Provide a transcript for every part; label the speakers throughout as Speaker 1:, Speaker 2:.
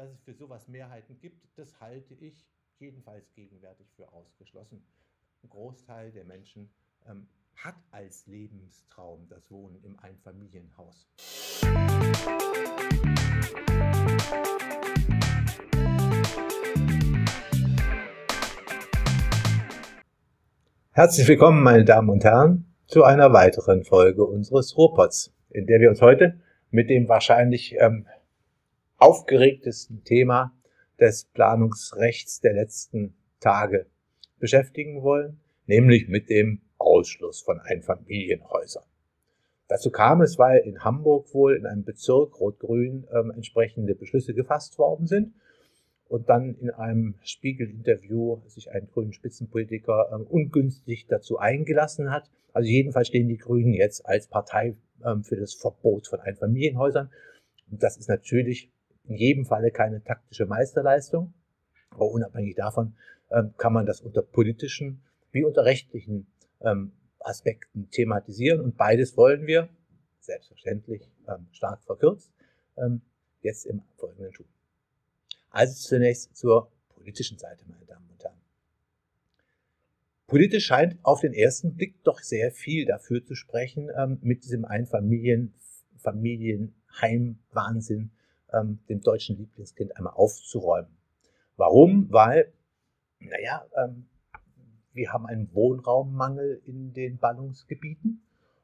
Speaker 1: dass es für sowas Mehrheiten gibt, das halte ich jedenfalls gegenwärtig für ausgeschlossen. Ein Großteil der Menschen ähm, hat als Lebenstraum das Wohnen im Einfamilienhaus. Herzlich willkommen, meine Damen und Herren, zu einer weiteren Folge unseres Robots, in der wir uns heute mit dem wahrscheinlich ähm, aufgeregtesten Thema des Planungsrechts der letzten Tage beschäftigen wollen, nämlich mit dem Ausschluss von Einfamilienhäusern. Dazu kam es, weil in Hamburg wohl in einem Bezirk Rot-Grün ähm, entsprechende Beschlüsse gefasst worden sind und dann in einem Spiegel-Interview sich ein grünen Spitzenpolitiker ähm, ungünstig dazu eingelassen hat. Also jedenfalls stehen die Grünen jetzt als Partei ähm, für das Verbot von Einfamilienhäusern. Und das ist natürlich in jedem Falle keine taktische Meisterleistung. Aber unabhängig davon ähm, kann man das unter politischen wie unter rechtlichen ähm, Aspekten thematisieren. Und beides wollen wir, selbstverständlich ähm, stark verkürzt, ähm, jetzt im Folgenden tun. Also zunächst zur politischen Seite, meine Damen und Herren. Politisch scheint auf den ersten Blick doch sehr viel dafür zu sprechen, ähm, mit diesem Einfamilien, Familienheim-Wahnsinn ähm, dem deutschen Lieblingskind einmal aufzuräumen. Warum? Weil, naja, ähm, wir haben einen Wohnraummangel in den Ballungsgebieten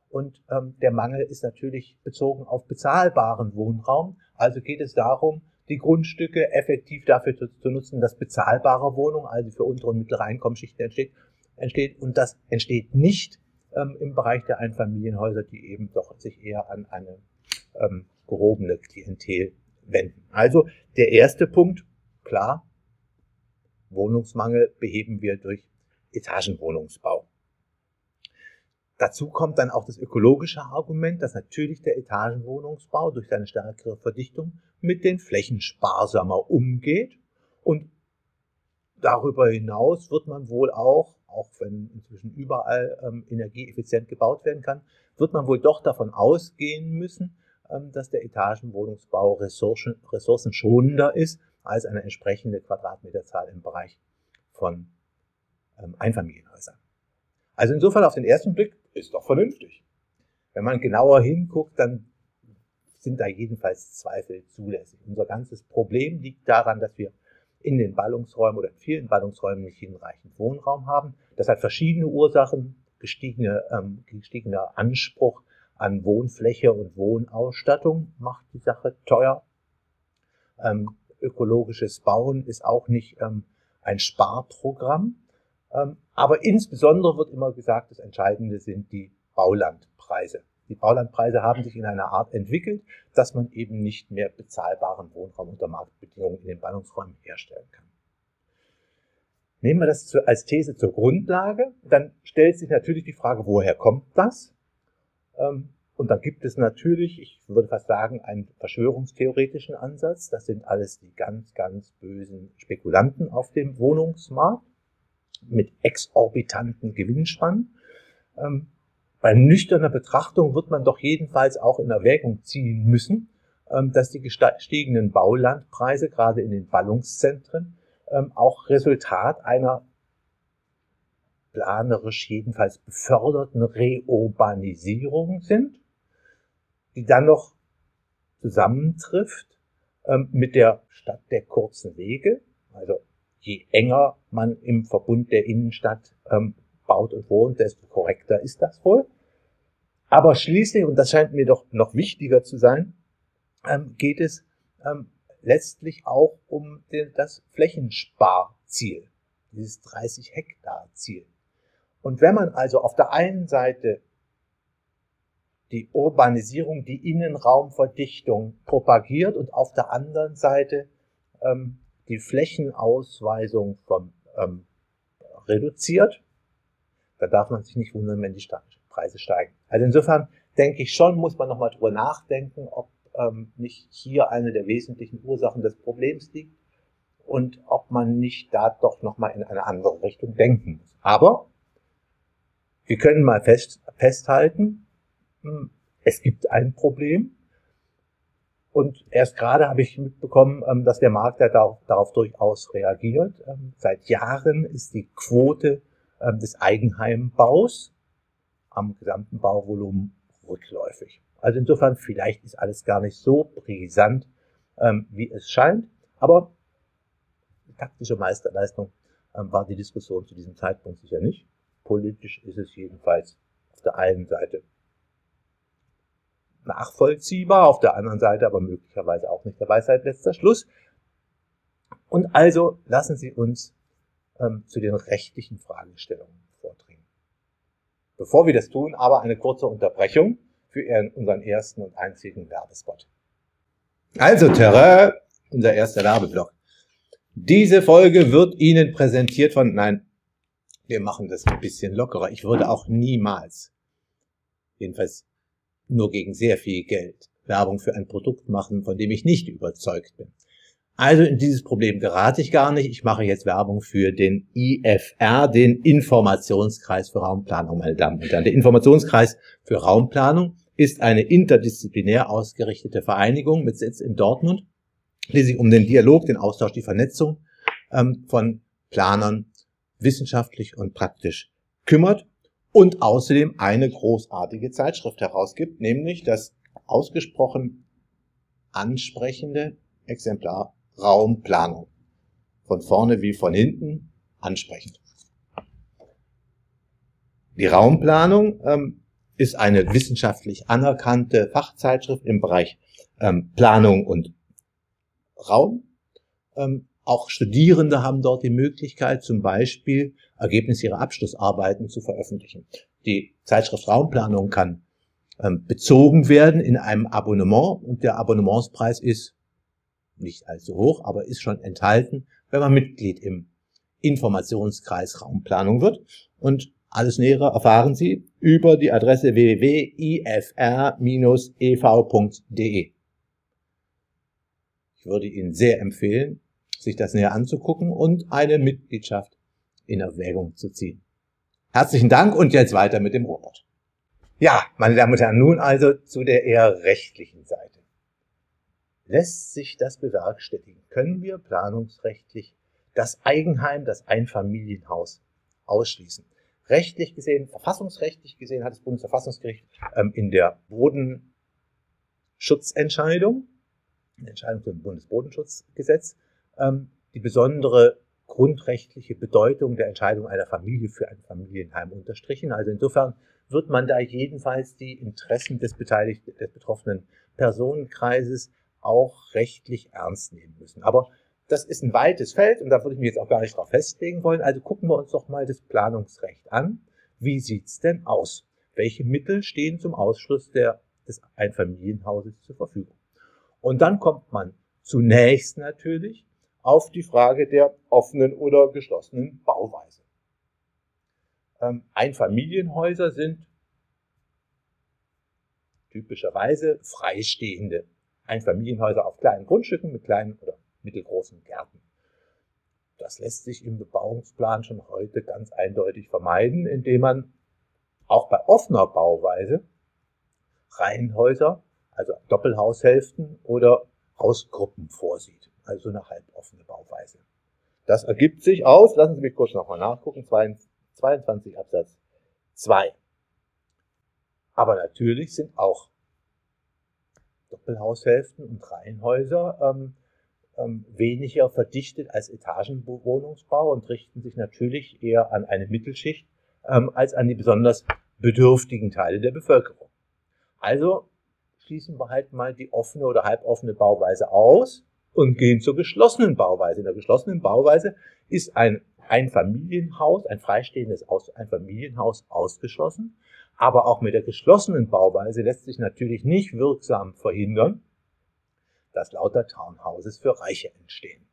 Speaker 1: und ähm, der Mangel ist natürlich bezogen auf bezahlbaren Wohnraum. Also geht es darum, die Grundstücke effektiv dafür zu, zu nutzen, dass bezahlbare Wohnung, also für untere und mittlere Einkommensschichten entsteht, entsteht. Und das entsteht nicht ähm, im Bereich der Einfamilienhäuser, die eben doch sich eher an eine ähm, gehobene Klientel wenden. Also der erste Punkt, klar, Wohnungsmangel beheben wir durch Etagenwohnungsbau. Dazu kommt dann auch das ökologische Argument, dass natürlich der Etagenwohnungsbau durch seine stärkere Verdichtung mit den Flächen sparsamer umgeht und darüber hinaus wird man wohl auch, auch wenn inzwischen überall ähm, energieeffizient gebaut werden kann, wird man wohl doch davon ausgehen müssen, dass der Etagenwohnungsbau ressourcen, ressourcenschonender ist als eine entsprechende Quadratmeterzahl im Bereich von ähm, Einfamilienhäusern. Also insofern auf den ersten Blick ist doch vernünftig. Wenn man genauer hinguckt, dann sind da jedenfalls Zweifel zulässig. Unser ganzes Problem liegt daran, dass wir in den Ballungsräumen oder in vielen Ballungsräumen nicht hinreichend Wohnraum haben. Das hat verschiedene Ursachen, gestiegene, ähm, gestiegener Anspruch an Wohnfläche und Wohnausstattung macht die Sache teuer. Ähm, ökologisches Bauen ist auch nicht ähm, ein Sparprogramm. Ähm, aber insbesondere wird immer gesagt, das Entscheidende sind die Baulandpreise. Die Baulandpreise haben sich in einer Art entwickelt, dass man eben nicht mehr bezahlbaren Wohnraum unter Marktbedingungen in den Ballungsräumen herstellen kann. Nehmen wir das als These zur Grundlage, dann stellt sich natürlich die Frage, woher kommt das? Ähm, und dann gibt es natürlich, ich würde fast sagen, einen verschwörungstheoretischen Ansatz. Das sind alles die ganz, ganz bösen Spekulanten auf dem Wohnungsmarkt mit exorbitanten Gewinnspannen. Ähm, bei nüchterner Betrachtung wird man doch jedenfalls auch in Erwägung ziehen müssen, ähm, dass die gestiegenen Baulandpreise gerade in den Ballungszentren auch Resultat einer planerisch jedenfalls beförderten Reurbanisierung sind, die dann noch zusammentrifft ähm, mit der Stadt der kurzen Wege. Also je enger man im Verbund der Innenstadt ähm, baut und wohnt, desto korrekter ist das wohl. Aber schließlich, und das scheint mir doch noch wichtiger zu sein, ähm, geht es ähm, letztlich auch um den, das Flächensparziel, dieses 30 Hektar Ziel. Und wenn man also auf der einen Seite die Urbanisierung, die Innenraumverdichtung propagiert und auf der anderen Seite ähm, die Flächenausweisung vom, ähm, reduziert, dann darf man sich nicht wundern, wenn die Preise steigen. Also insofern denke ich schon, muss man nochmal drüber nachdenken, ob ähm, nicht hier eine der wesentlichen Ursachen des Problems liegt und ob man nicht da doch nochmal in eine andere Richtung denken muss. Aber wir können mal fest, festhalten, hm, es gibt ein Problem Und erst gerade habe ich mitbekommen, ähm, dass der Markt ja darauf durchaus reagiert. Ähm, seit Jahren ist die Quote ähm, des Eigenheimbaus am gesamten Bauvolumen rückläufig. Also insofern, vielleicht ist alles gar nicht so brisant, wie es scheint. Aber taktische Meisterleistung war die Diskussion zu diesem Zeitpunkt sicher nicht. Politisch ist es jedenfalls auf der einen Seite nachvollziehbar, auf der anderen Seite aber möglicherweise auch nicht der Weisheit letzter Schluss. Und also lassen Sie uns ähm, zu den rechtlichen Fragestellungen vordringen. Bevor wir das tun, aber eine kurze Unterbrechung für Ihren, unseren ersten und einzigen Werbespot. Also, Terrain, unser erster Werbeblock. Diese Folge wird Ihnen präsentiert von, nein, wir machen das ein bisschen lockerer. Ich würde auch niemals, jedenfalls nur gegen sehr viel Geld Werbung für ein Produkt machen, von dem ich nicht überzeugt bin. Also in dieses Problem gerate ich gar nicht. Ich mache jetzt Werbung für den IFR, den Informationskreis für Raumplanung, meine Damen und Herren. Der Informationskreis für Raumplanung ist eine interdisziplinär ausgerichtete Vereinigung mit Sitz in Dortmund, die sich um den Dialog, den Austausch, die Vernetzung ähm, von Planern wissenschaftlich und praktisch kümmert und außerdem eine großartige Zeitschrift herausgibt, nämlich das ausgesprochen ansprechende Exemplar Raumplanung. Von vorne wie von hinten ansprechend. Die Raumplanung ähm, ist eine wissenschaftlich anerkannte Fachzeitschrift im Bereich ähm, Planung und Raum. Ähm, auch Studierende haben dort die Möglichkeit, zum Beispiel Ergebnisse ihrer Abschlussarbeiten zu veröffentlichen. Die Zeitschrift Raumplanung kann ähm, bezogen werden in einem Abonnement und der Abonnementspreis ist nicht allzu hoch, aber ist schon enthalten, wenn man Mitglied im Informationskreis Raumplanung wird. Und alles Nähere erfahren Sie über die Adresse www.ifr-ev.de. Ich würde Ihnen sehr empfehlen, sich das näher anzugucken und eine Mitgliedschaft in Erwägung zu ziehen. Herzlichen Dank und jetzt weiter mit dem Robot. Ja, meine Damen und Herren, nun also zu der eher rechtlichen Seite. Lässt sich das bewerkstelligen? Können wir planungsrechtlich das Eigenheim, das Einfamilienhaus ausschließen? Rechtlich gesehen, verfassungsrechtlich gesehen hat das Bundesverfassungsgericht ähm, in der Bodenschutzentscheidung, Entscheidung zum Bundesbodenschutzgesetz, ähm, die besondere grundrechtliche Bedeutung der Entscheidung einer Familie für ein Familienheim unterstrichen. Also insofern wird man da jedenfalls die Interessen des beteiligten, des betroffenen Personenkreises auch rechtlich ernst nehmen müssen. Aber das ist ein weites Feld und da würde ich mich jetzt auch gar nicht drauf festlegen wollen. Also gucken wir uns doch mal das Planungsrecht an. Wie sieht's denn aus? Welche Mittel stehen zum Ausschluss der, des Einfamilienhauses zur Verfügung? Und dann kommt man zunächst natürlich auf die Frage der offenen oder geschlossenen Bauweise. Ähm, Einfamilienhäuser sind typischerweise freistehende Einfamilienhäuser auf kleinen Grundstücken mit kleinen oder mittelgroßen Gärten. Das lässt sich im Bebauungsplan schon heute ganz eindeutig vermeiden, indem man auch bei offener Bauweise Reihenhäuser, also Doppelhaushälften oder Hausgruppen vorsieht also eine halboffene Bauweise. Das ergibt sich aus, lassen Sie mich kurz nochmal nachgucken, 22 Absatz 2. Aber natürlich sind auch Doppelhaushälften und Reihenhäuser ähm, ähm, weniger verdichtet als Etagenwohnungsbau und richten sich natürlich eher an eine Mittelschicht ähm, als an die besonders bedürftigen Teile der Bevölkerung. Also schließen wir halt mal die offene oder halboffene Bauweise aus und gehen zur geschlossenen Bauweise. In der geschlossenen Bauweise ist ein Einfamilienhaus, ein freistehendes Einfamilienhaus ausgeschlossen. Aber auch mit der geschlossenen Bauweise lässt sich natürlich nicht wirksam verhindern, dass lauter Townhouses für Reiche entstehen.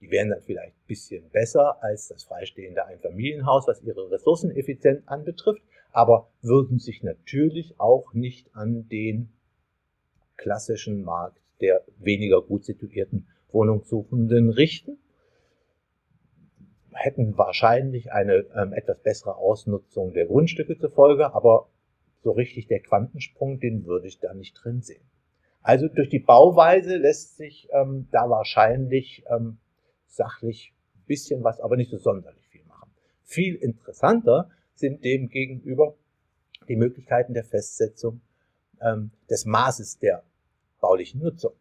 Speaker 1: Die wären dann vielleicht ein bisschen besser als das freistehende Einfamilienhaus, was ihre Ressourceneffizienz anbetrifft, aber würden sich natürlich auch nicht an den klassischen Markt der weniger gut situierten Wohnungssuchenden richten, hätten wahrscheinlich eine ähm, etwas bessere Ausnutzung der Grundstücke zur Folge, aber so richtig der Quantensprung, den würde ich da nicht drin sehen. Also durch die Bauweise lässt sich ähm, da wahrscheinlich ähm, sachlich ein bisschen was, aber nicht so sonderlich viel machen. Viel interessanter sind dem gegenüber die Möglichkeiten der Festsetzung ähm, des Maßes der baulichen Nutzung.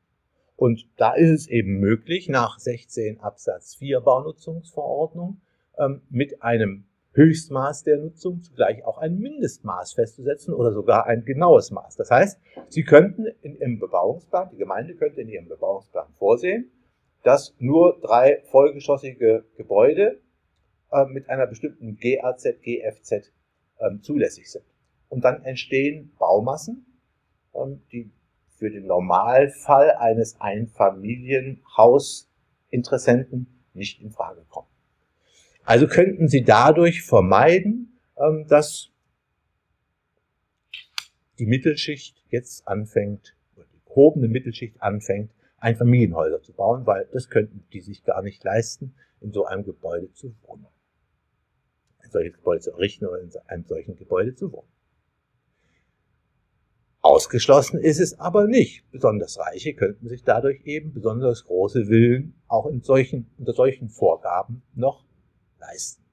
Speaker 1: Und da ist es eben möglich, nach 16 Absatz 4 Baunutzungsverordnung ähm, mit einem Höchstmaß der Nutzung zugleich auch ein Mindestmaß festzusetzen oder sogar ein genaues Maß. Das heißt, Sie könnten in Ihrem Bebauungsplan, die Gemeinde könnte in ihrem Bebauungsplan vorsehen, dass nur drei vollgeschossige Gebäude äh, mit einer bestimmten GAZ, GFZ äh, zulässig sind. Und dann entstehen Baumassen, ähm, die für den Normalfall eines Einfamilienhausinteressenten nicht in Frage kommen. Also könnten Sie dadurch vermeiden, ähm, dass die Mittelschicht jetzt anfängt, oder die gehobene Mittelschicht anfängt, Einfamilienhäuser zu bauen, weil das könnten die sich gar nicht leisten, in so einem Gebäude zu wohnen. Ein solches Gebäude zu errichten oder in einem solchen Gebäude zu wohnen. Ausgeschlossen ist es aber nicht. Besonders Reiche könnten sich dadurch eben besonders große Villen auch in solchen, unter solchen Vorgaben noch leisten.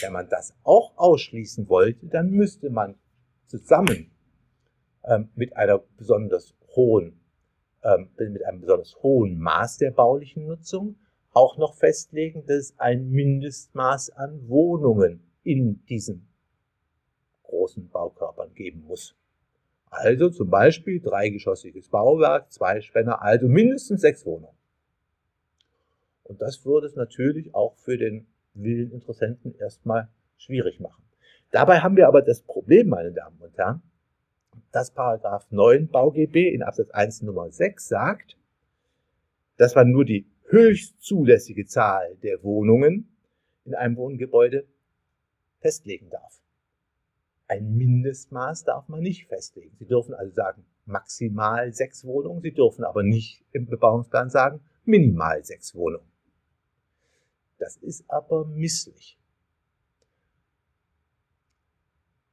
Speaker 1: Wenn man das auch ausschließen wollte, dann müsste man zusammen ähm, mit einer besonders hohen, ähm, mit einem besonders hohen Maß der baulichen Nutzung auch noch festlegen, dass es ein Mindestmaß an Wohnungen in diesen großen Baukörpern geben muss. Also zum Beispiel dreigeschossiges Bauwerk, zwei Spänner, also mindestens sechs Wohnungen. Und das würde es natürlich auch für den Willeninteressenten erstmal schwierig machen. Dabei haben wir aber das Problem, meine Damen und Herren, dass Paragraph 9 BauGB in Absatz 1 Nummer 6 sagt, dass man nur die höchst zulässige Zahl der Wohnungen in einem Wohngebäude festlegen darf. Ein Mindestmaß darf man nicht festlegen. Sie dürfen also sagen, maximal sechs Wohnungen. Sie dürfen aber nicht im Bebauungsplan sagen, minimal sechs Wohnungen. Das ist aber misslich.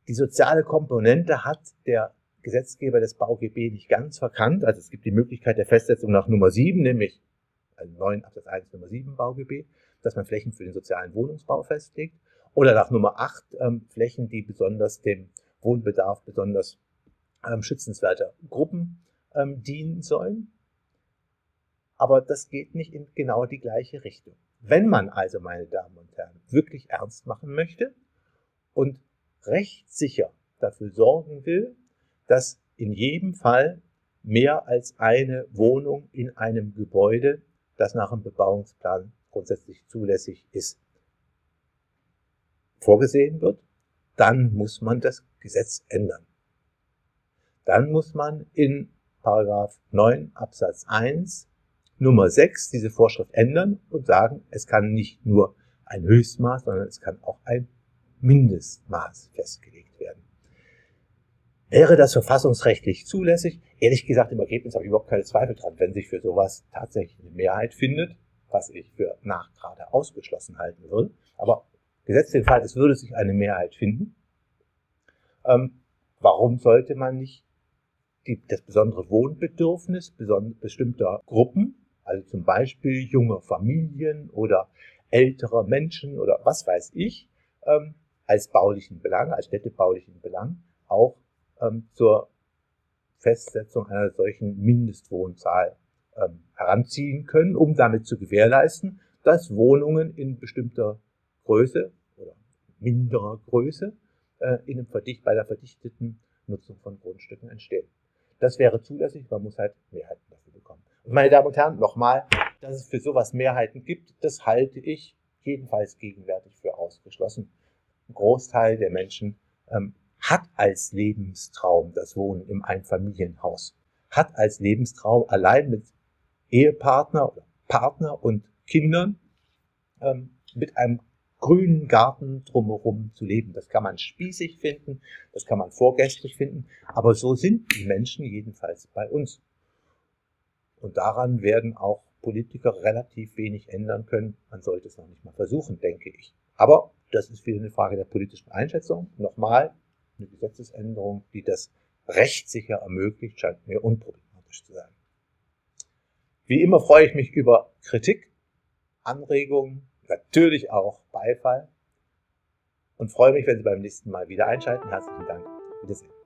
Speaker 1: Die soziale Komponente hat der Gesetzgeber des BauGB nicht ganz verkannt. Also es gibt die Möglichkeit der Festsetzung nach Nummer 7, nämlich also 9 Absatz 1 Nummer 7 BauGB, dass man Flächen für den sozialen Wohnungsbau festlegt. Oder nach Nummer 8 ähm, Flächen, die besonders dem Wohnbedarf besonders ähm, schützenswerter Gruppen ähm, dienen sollen. Aber das geht nicht in genau die gleiche Richtung. Wenn man also, meine Damen und Herren, wirklich ernst machen möchte und rechtssicher dafür sorgen will, dass in jedem Fall mehr als eine Wohnung in einem Gebäude, das nach dem Bebauungsplan grundsätzlich zulässig ist, vorgesehen wird, dann muss man das Gesetz ändern. Dann muss man in Paragraph 9 Absatz 1 Nummer 6 diese Vorschrift ändern und sagen, es kann nicht nur ein Höchstmaß, sondern es kann auch ein Mindestmaß festgelegt werden. Wäre das verfassungsrechtlich zulässig? Ehrlich gesagt, im Ergebnis habe ich überhaupt keine Zweifel dran, wenn sich für sowas tatsächlich eine Mehrheit findet, was ich für nach gerade ausgeschlossen halten würde. Aber gesetzt den Fall, es würde sich eine Mehrheit finden. Ähm, warum sollte man nicht die, das besondere Wohnbedürfnis bestimmter Gruppen also zum Beispiel junge Familien oder ältere Menschen oder was weiß ich, ähm, als baulichen Belang, als städtebaulichen Belang auch ähm, zur Festsetzung einer solchen Mindestwohnzahl ähm, heranziehen können, um damit zu gewährleisten, dass Wohnungen in bestimmter Größe minderer Größe äh, in einem Verdicht, bei der verdichteten Nutzung von Grundstücken entstehen. Das wäre zulässig, man muss halt Mehrheiten dafür bekommen. Und meine Damen und Herren, nochmal, dass es für sowas Mehrheiten gibt, das halte ich jedenfalls gegenwärtig für ausgeschlossen. Ein Großteil der Menschen ähm, hat als Lebenstraum das Wohnen im Einfamilienhaus, hat als Lebenstraum allein mit Ehepartner oder Partner und Kindern ähm, mit einem grünen Garten drumherum zu leben. Das kann man spießig finden, das kann man vorgestrig finden, aber so sind die Menschen jedenfalls bei uns. Und daran werden auch Politiker relativ wenig ändern können. Man sollte es noch nicht mal versuchen, denke ich. Aber das ist wieder eine Frage der politischen Einschätzung. Nochmal, eine Gesetzesänderung, die das rechtssicher ermöglicht, scheint mir unproblematisch. zu sein. Wie immer freue ich mich über Kritik, Anregungen, natürlich auch Beifall und freue mich, wenn Sie beim nächsten Mal wieder einschalten. Herzlichen Dank. Wiedersehen.